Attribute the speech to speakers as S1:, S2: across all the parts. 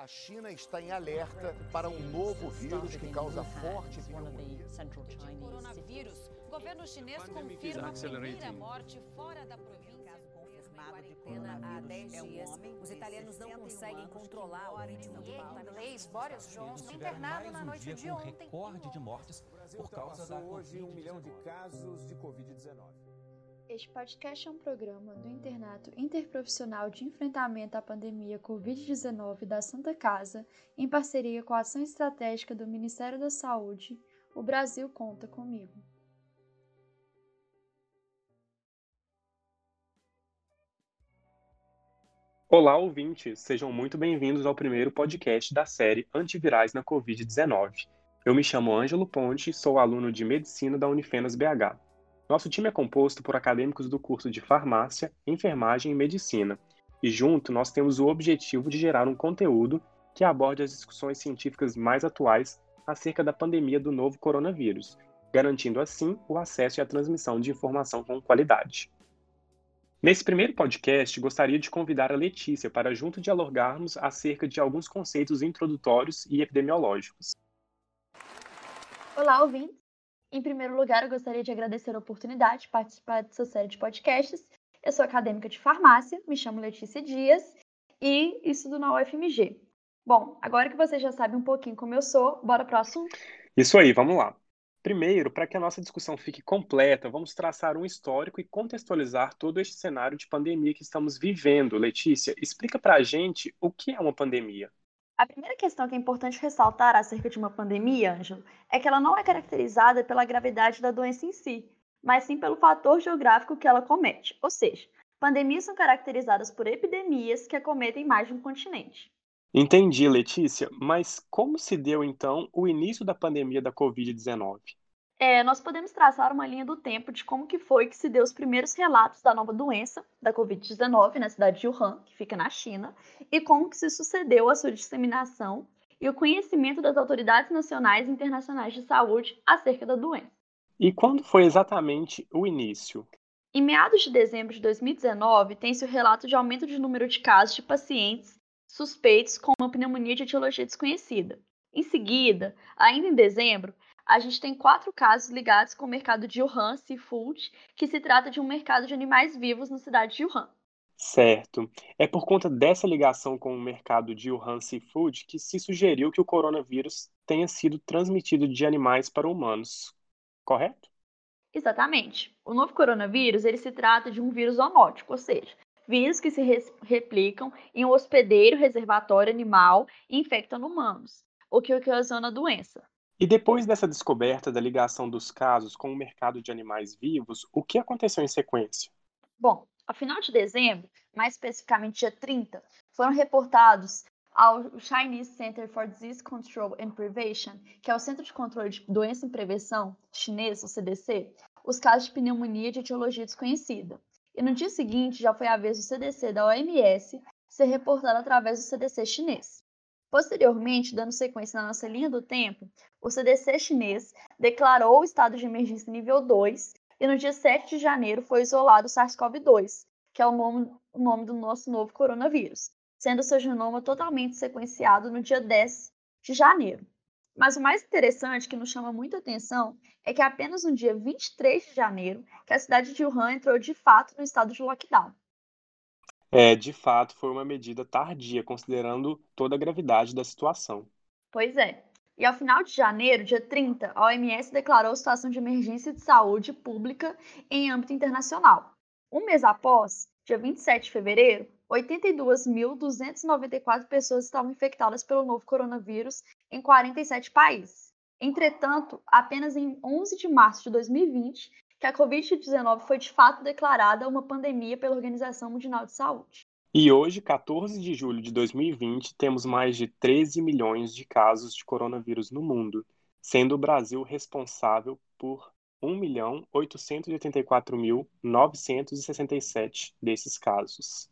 S1: A China está em alerta para um novo vírus que causa forte pneumonia.
S2: Coronavírus. O governo chinês confirma a primeira morte fora da província.
S3: Confirmado de coronavírus é um homem. Os italianos não conseguem controlar o ritmo de
S2: inglês Boris Johnson internado na noite de ontem.
S4: recorde de mortes por causa da
S5: hoje um milhão de casos de Covid-19.
S6: Este podcast é um programa do Internato Interprofissional de Enfrentamento à Pandemia Covid-19 da Santa Casa, em parceria com a Ação Estratégica do Ministério da Saúde. O Brasil conta comigo.
S7: Olá, ouvintes! Sejam muito bem-vindos ao primeiro podcast da série Antivirais na Covid-19. Eu me chamo Ângelo Ponte, sou aluno de Medicina da Unifenas BH. Nosso time é composto por acadêmicos do curso de Farmácia, Enfermagem e Medicina, e junto nós temos o objetivo de gerar um conteúdo que aborde as discussões científicas mais atuais acerca da pandemia do novo coronavírus, garantindo assim o acesso e a transmissão de informação com qualidade. Nesse primeiro podcast, gostaria de convidar a Letícia para junto dialogarmos acerca de alguns conceitos introdutórios e epidemiológicos.
S6: Olá, ouvintes! Em primeiro lugar, eu gostaria de agradecer a oportunidade de participar dessa série de podcasts. Eu sou acadêmica de farmácia, me chamo Letícia Dias e estudo na UFMG. Bom, agora que você já sabe um pouquinho como eu sou, bora pro assunto?
S7: Isso aí, vamos lá. Primeiro, para que a nossa discussão fique completa, vamos traçar um histórico e contextualizar todo este cenário de pandemia que estamos vivendo. Letícia, explica para a gente o que é uma pandemia.
S6: A primeira questão que é importante ressaltar acerca de uma pandemia, Ângelo, é que ela não é caracterizada pela gravidade da doença em si, mas sim pelo fator geográfico que ela comete. Ou seja, pandemias são caracterizadas por epidemias que acometem mais de um continente.
S7: Entendi, Letícia, mas como se deu então o início da pandemia da Covid-19?
S6: É, nós podemos traçar uma linha do tempo de como que foi que se deu os primeiros relatos da nova doença, da Covid-19, na cidade de Wuhan, que fica na China, e como que se sucedeu a sua disseminação e o conhecimento das autoridades nacionais e internacionais de saúde acerca da doença.
S7: E quando foi exatamente o início?
S6: Em meados de dezembro de 2019, tem-se o relato de aumento de número de casos de pacientes suspeitos com uma pneumonia de etiologia desconhecida. Em seguida, ainda em dezembro, a gente tem quatro casos ligados com o mercado de Wuhan Seafood, que se trata de um mercado de animais vivos na cidade de Wuhan.
S7: Certo. É por conta dessa ligação com o mercado de Wuhan Seafood que se sugeriu que o coronavírus tenha sido transmitido de animais para humanos, correto?
S6: Exatamente. O novo coronavírus ele se trata de um vírus zoonótico, ou seja, vírus que se replicam em um hospedeiro reservatório animal e infectam humanos, o que ocasiona a doença.
S7: E depois dessa descoberta da ligação dos casos com o mercado de animais vivos, o que aconteceu em sequência?
S6: Bom, ao final de dezembro, mais especificamente dia 30, foram reportados ao Chinese Center for Disease Control and Prevention, que é o Centro de Controle de Doença e Prevenção chinês, o CDC, os casos de pneumonia de etiologia desconhecida. E no dia seguinte já foi a vez do CDC da OMS ser reportado através do CDC chinês. Posteriormente, dando sequência na nossa linha do tempo, o CDC chinês declarou o estado de emergência nível 2 e no dia 7 de janeiro foi isolado o SARS-CoV-2, que é o nome, o nome do nosso novo coronavírus, sendo seu genoma totalmente sequenciado no dia 10 de janeiro. Mas o mais interessante, que nos chama muita atenção, é que apenas no dia 23 de janeiro que a cidade de Wuhan entrou de fato no estado de lockdown.
S7: É, de fato, foi uma medida tardia, considerando toda a gravidade da situação.
S6: Pois é. E ao final de janeiro, dia 30, a OMS declarou situação de emergência de saúde pública em âmbito internacional. Um mês após, dia 27 de fevereiro, 82.294 pessoas estavam infectadas pelo novo coronavírus em 47 países. Entretanto, apenas em 11 de março de 2020, que a Covid-19 foi de fato declarada uma pandemia pela Organização Mundial de Saúde.
S7: E hoje, 14 de julho de 2020, temos mais de 13 milhões de casos de coronavírus no mundo, sendo o Brasil responsável por 1.884.967 desses casos.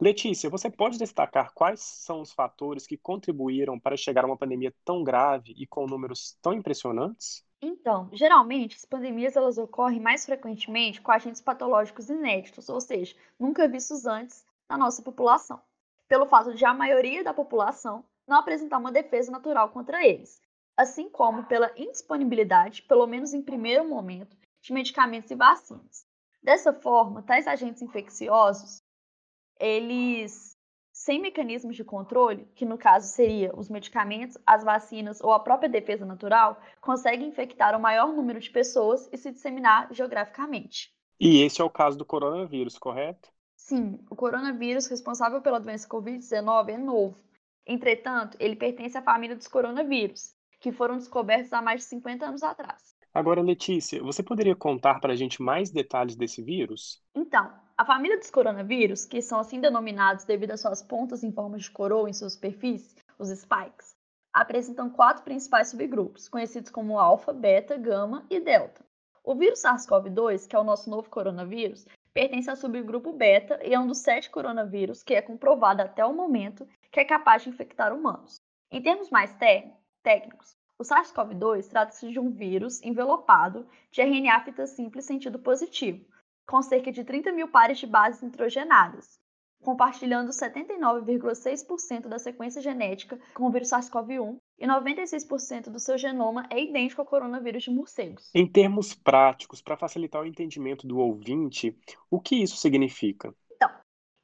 S7: Letícia, você pode destacar quais são os fatores que contribuíram para chegar a uma pandemia tão grave e com números tão impressionantes?
S6: Então, geralmente, as pandemias elas ocorrem mais frequentemente com agentes patológicos inéditos, ou seja, nunca vistos antes na nossa população. pelo fato de a maioria da população não apresentar uma defesa natural contra eles, assim como pela indisponibilidade, pelo menos em primeiro momento, de medicamentos e vacinas. Dessa forma, tais agentes infecciosos, eles sem mecanismos de controle, que no caso seria os medicamentos, as vacinas ou a própria defesa natural, conseguem infectar o maior número de pessoas e se disseminar geograficamente.
S7: E esse é o caso do coronavírus, correto?
S6: Sim, o coronavírus responsável pela doença Covid-19 é novo. Entretanto, ele pertence à família dos coronavírus, que foram descobertos há mais de 50 anos atrás.
S7: Agora, Letícia, você poderia contar para a gente mais detalhes desse vírus?
S6: Então, a família dos coronavírus, que são assim denominados devido às suas pontas em forma de coroa em sua superfície, os spikes, apresentam quatro principais subgrupos, conhecidos como alfa, beta, gama e delta. O vírus SARS-CoV-2, que é o nosso novo coronavírus, pertence ao subgrupo beta e é um dos sete coronavírus que é comprovado até o momento que é capaz de infectar humanos. Em termos mais técnicos, o SARS-CoV-2 trata-se de um vírus envelopado de RNA fita simples sentido positivo, com cerca de 30 mil pares de bases nitrogenadas, compartilhando 79,6% da sequência genética com o vírus SARS-CoV-1 e 96% do seu genoma é idêntico ao coronavírus de morcegos.
S7: Em termos práticos, para facilitar o entendimento do ouvinte, o que isso significa?
S6: Então,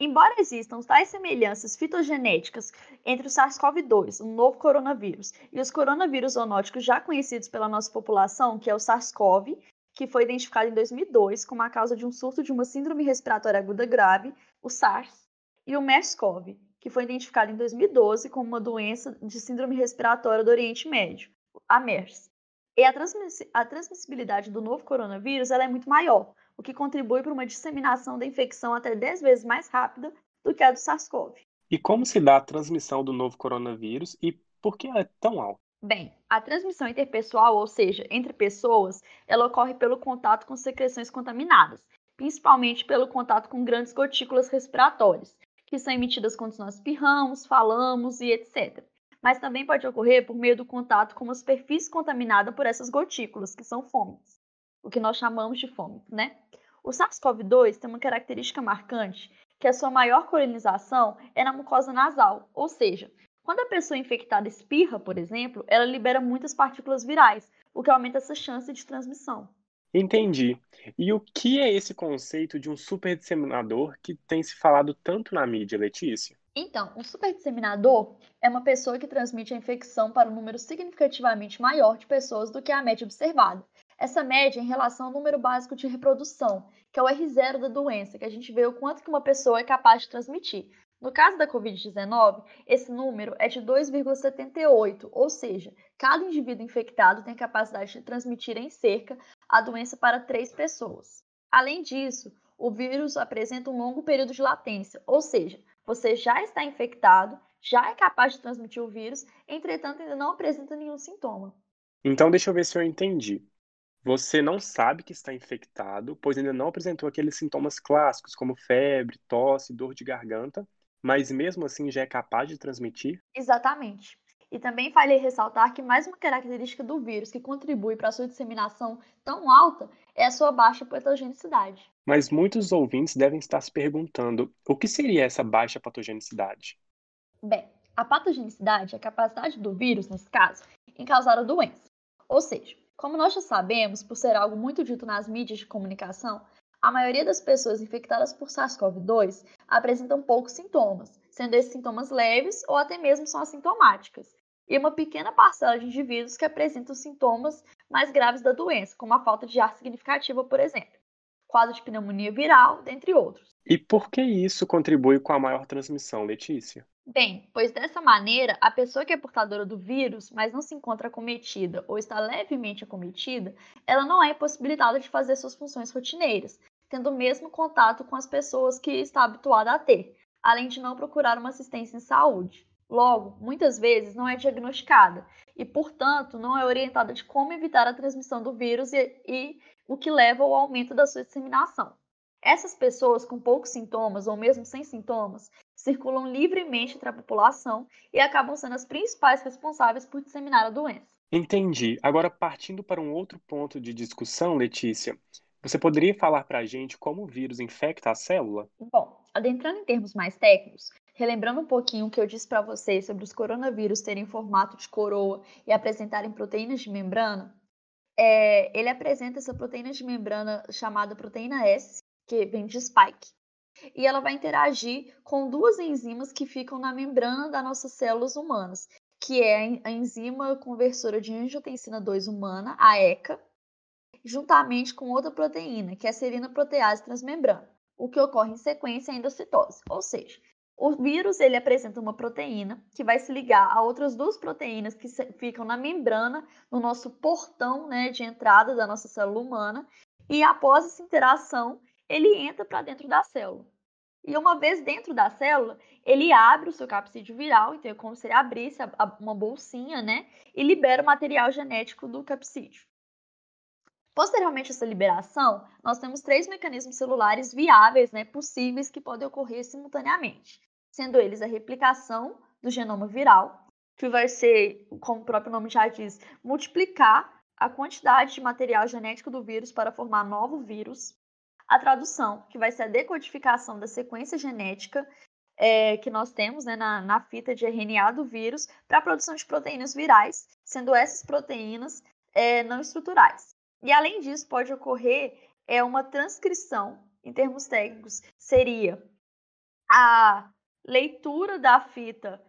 S6: embora existam tais semelhanças fitogenéticas entre o SARS-CoV-2, um novo coronavírus, e os coronavírus zoonóticos já conhecidos pela nossa população, que é o SARS-CoV que foi identificado em 2002 como a causa de um surto de uma síndrome respiratória aguda grave, o SARS, e o MERS-CoV, que foi identificado em 2012 como uma doença de síndrome respiratória do Oriente Médio, a MERS. E a, transmiss a transmissibilidade do novo coronavírus é muito maior, o que contribui para uma disseminação da infecção até 10 vezes mais rápida do que a do SARS-CoV.
S7: E como se dá a transmissão do novo coronavírus e por que ela é tão alta?
S6: Bem, a transmissão interpessoal, ou seja, entre pessoas, ela ocorre pelo contato com secreções contaminadas, principalmente pelo contato com grandes gotículas respiratórias, que são emitidas quando nós espirramos, falamos e etc. Mas também pode ocorrer por meio do contato com uma superfície contaminada por essas gotículas, que são fômites, o que nós chamamos de fômites, né? O SARS-CoV-2 tem uma característica marcante, que a sua maior colonização é na mucosa nasal, ou seja, quando a pessoa infectada espirra, por exemplo, ela libera muitas partículas virais, o que aumenta essa chance de transmissão.
S7: Entendi. E o que é esse conceito de um superdisseminador que tem se falado tanto na mídia, Letícia?
S6: Então, um superdisseminador é uma pessoa que transmite a infecção para um número significativamente maior de pessoas do que a média observada. Essa média é em relação ao número básico de reprodução, que é o R0 da doença, que a gente vê o quanto que uma pessoa é capaz de transmitir. No caso da Covid-19, esse número é de 2,78, ou seja, cada indivíduo infectado tem a capacidade de transmitir em cerca a doença para três pessoas. Além disso, o vírus apresenta um longo período de latência, ou seja, você já está infectado, já é capaz de transmitir o vírus, entretanto ainda não apresenta nenhum sintoma.
S7: Então, deixa eu ver se eu entendi. Você não sabe que está infectado, pois ainda não apresentou aqueles sintomas clássicos, como febre, tosse, dor de garganta, mas mesmo assim já é capaz de transmitir?
S6: Exatamente. E também falei ressaltar que mais uma característica do vírus que contribui para a sua disseminação tão alta é a sua baixa patogenicidade.
S7: Mas muitos ouvintes devem estar se perguntando o que seria essa baixa patogenicidade?
S6: Bem, a patogenicidade é a capacidade do vírus, nesse caso, em causar a doença. Ou seja, como nós já sabemos, por ser algo muito dito nas mídias de comunicação, a maioria das pessoas infectadas por SARS-CoV-2 apresentam poucos sintomas, sendo esses sintomas leves ou até mesmo são assintomáticas, e uma pequena parcela de indivíduos que apresentam sintomas mais graves da doença, como a falta de ar significativa, por exemplo, quadro de pneumonia viral, dentre outros.
S7: E por que isso contribui com a maior transmissão, Letícia?
S6: Bem, pois dessa maneira, a pessoa que é portadora do vírus, mas não se encontra acometida ou está levemente acometida, ela não é impossibilitada de fazer suas funções rotineiras, tendo o mesmo contato com as pessoas que está habituada a ter, além de não procurar uma assistência em saúde. Logo, muitas vezes não é diagnosticada e, portanto, não é orientada de como evitar a transmissão do vírus e, e o que leva ao aumento da sua disseminação. Essas pessoas com poucos sintomas ou mesmo sem sintomas circulam livremente entre a população e acabam sendo as principais responsáveis por disseminar a doença.
S7: Entendi. Agora, partindo para um outro ponto de discussão, Letícia, você poderia falar para a gente como o vírus infecta a célula?
S6: Bom, adentrando em termos mais técnicos, relembrando um pouquinho o que eu disse para vocês sobre os coronavírus terem formato de coroa e apresentarem proteínas de membrana, é, ele apresenta essa proteína de membrana chamada proteína S, que vem de spike. E ela vai interagir com duas enzimas que ficam na membrana das nossas células humanas, que é a enzima conversora de angiotensina 2 humana, a ECA, juntamente com outra proteína, que é a serina protease transmembrana, o que ocorre em sequência à endocitose. Ou seja, o vírus ele apresenta uma proteína que vai se ligar a outras duas proteínas que ficam na membrana, no nosso portão né, de entrada da nossa célula humana, e após essa interação, ele entra para dentro da célula. E uma vez dentro da célula, ele abre o seu capsídeo viral, então é como se ele abrisse uma bolsinha, né? E libera o material genético do capsídeo. Posteriormente a essa liberação, nós temos três mecanismos celulares viáveis, né, possíveis que podem ocorrer simultaneamente sendo eles a replicação do genoma viral, que vai ser, como o próprio nome já diz, multiplicar a quantidade de material genético do vírus para formar novo vírus. A tradução, que vai ser a decodificação da sequência genética é, que nós temos né, na, na fita de RNA do vírus para a produção de proteínas virais, sendo essas proteínas é, não estruturais. E além disso, pode ocorrer é uma transcrição, em termos técnicos, seria a leitura da fita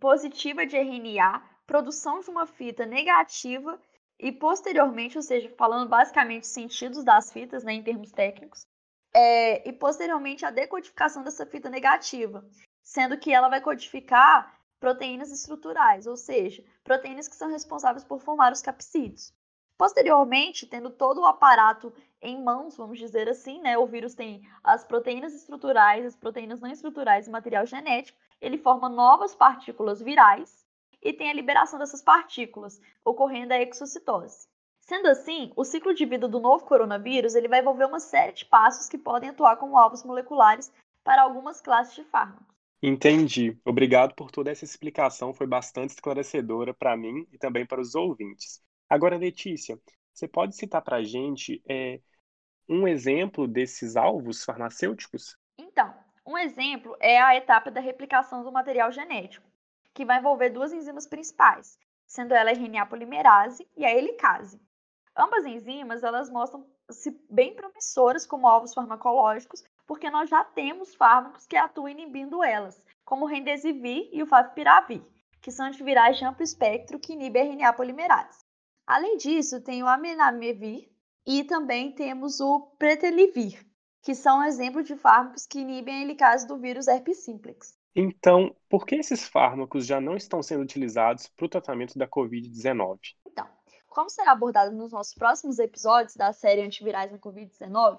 S6: positiva de RNA, produção de uma fita negativa e posteriormente, ou seja, falando basicamente sentidos das fitas, né, em termos técnicos, é, e posteriormente a decodificação dessa fita negativa, sendo que ela vai codificar proteínas estruturais, ou seja, proteínas que são responsáveis por formar os capsídeos. Posteriormente, tendo todo o aparato em mãos, vamos dizer assim, né? O vírus tem as proteínas estruturais, as proteínas não estruturais e material genético. Ele forma novas partículas virais e tem a liberação dessas partículas, ocorrendo a exocitose. Sendo assim, o ciclo de vida do novo coronavírus ele vai envolver uma série de passos que podem atuar como alvos moleculares para algumas classes de fármacos.
S7: Entendi. Obrigado por toda essa explicação, foi bastante esclarecedora para mim e também para os ouvintes. Agora, Letícia, você pode citar para a gente é, um exemplo desses alvos farmacêuticos?
S6: Então, um exemplo é a etapa da replicação do material genético, que vai envolver duas enzimas principais, sendo ela a RNA polimerase e a helicase. Ambas enzimas elas mostram-se bem promissoras como alvos farmacológicos, porque nós já temos fármacos que atuam inibindo elas, como o Remdesivir e o Favipiravir, que são antivirais de amplo espectro que inibem a RNA polimerase. Além disso, tem o amenamivir e também temos o pretelivir, que são exemplos de fármacos que inibem a helicase do vírus herpes simplex.
S7: Então, por que esses fármacos já não estão sendo utilizados para o tratamento da Covid-19?
S6: Então, como será abordado nos nossos próximos episódios da série Antivirais na Covid-19,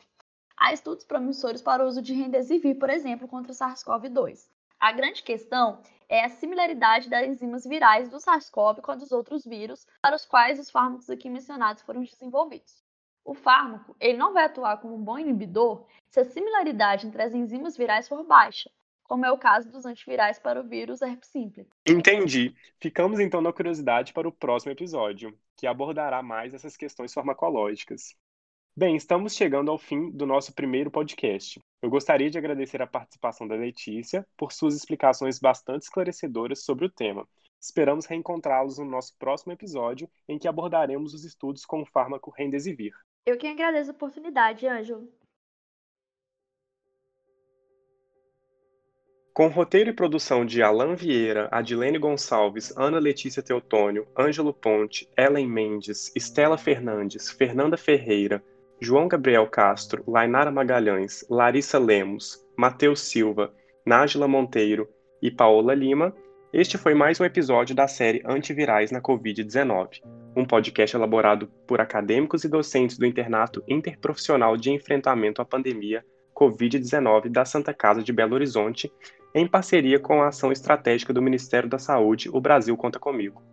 S6: há estudos promissores para o uso de Remdesivir, por exemplo, contra SARS-CoV-2. A grande questão é a similaridade das enzimas virais do SARS-CoV com a dos outros vírus para os quais os fármacos aqui mencionados foram desenvolvidos. O fármaco ele não vai atuar como um bom inibidor se a similaridade entre as enzimas virais for baixa, como é o caso dos antivirais para o vírus herpes simplex.
S7: Entendi. Ficamos então na curiosidade para o próximo episódio, que abordará mais essas questões farmacológicas. Bem, estamos chegando ao fim do nosso primeiro podcast. Eu gostaria de agradecer a participação da Letícia por suas explicações bastante esclarecedoras sobre o tema. Esperamos reencontrá-los no nosso próximo episódio, em que abordaremos os estudos com o fármaco Remdesivir.
S6: Eu que agradeço a oportunidade, Ângelo.
S7: Com roteiro e produção de Alan Vieira, Adilene Gonçalves, Ana Letícia Teotônio, Ângelo Ponte, Ellen Mendes, Estela Fernandes, Fernanda Ferreira, João Gabriel Castro, Lainara Magalhães, Larissa Lemos, Matheus Silva, Nájila Monteiro e Paola Lima, este foi mais um episódio da série Antivirais na Covid-19, um podcast elaborado por acadêmicos e docentes do Internato Interprofissional de Enfrentamento à Pandemia Covid-19 da Santa Casa de Belo Horizonte, em parceria com a ação estratégica do Ministério da Saúde O Brasil Conta Comigo.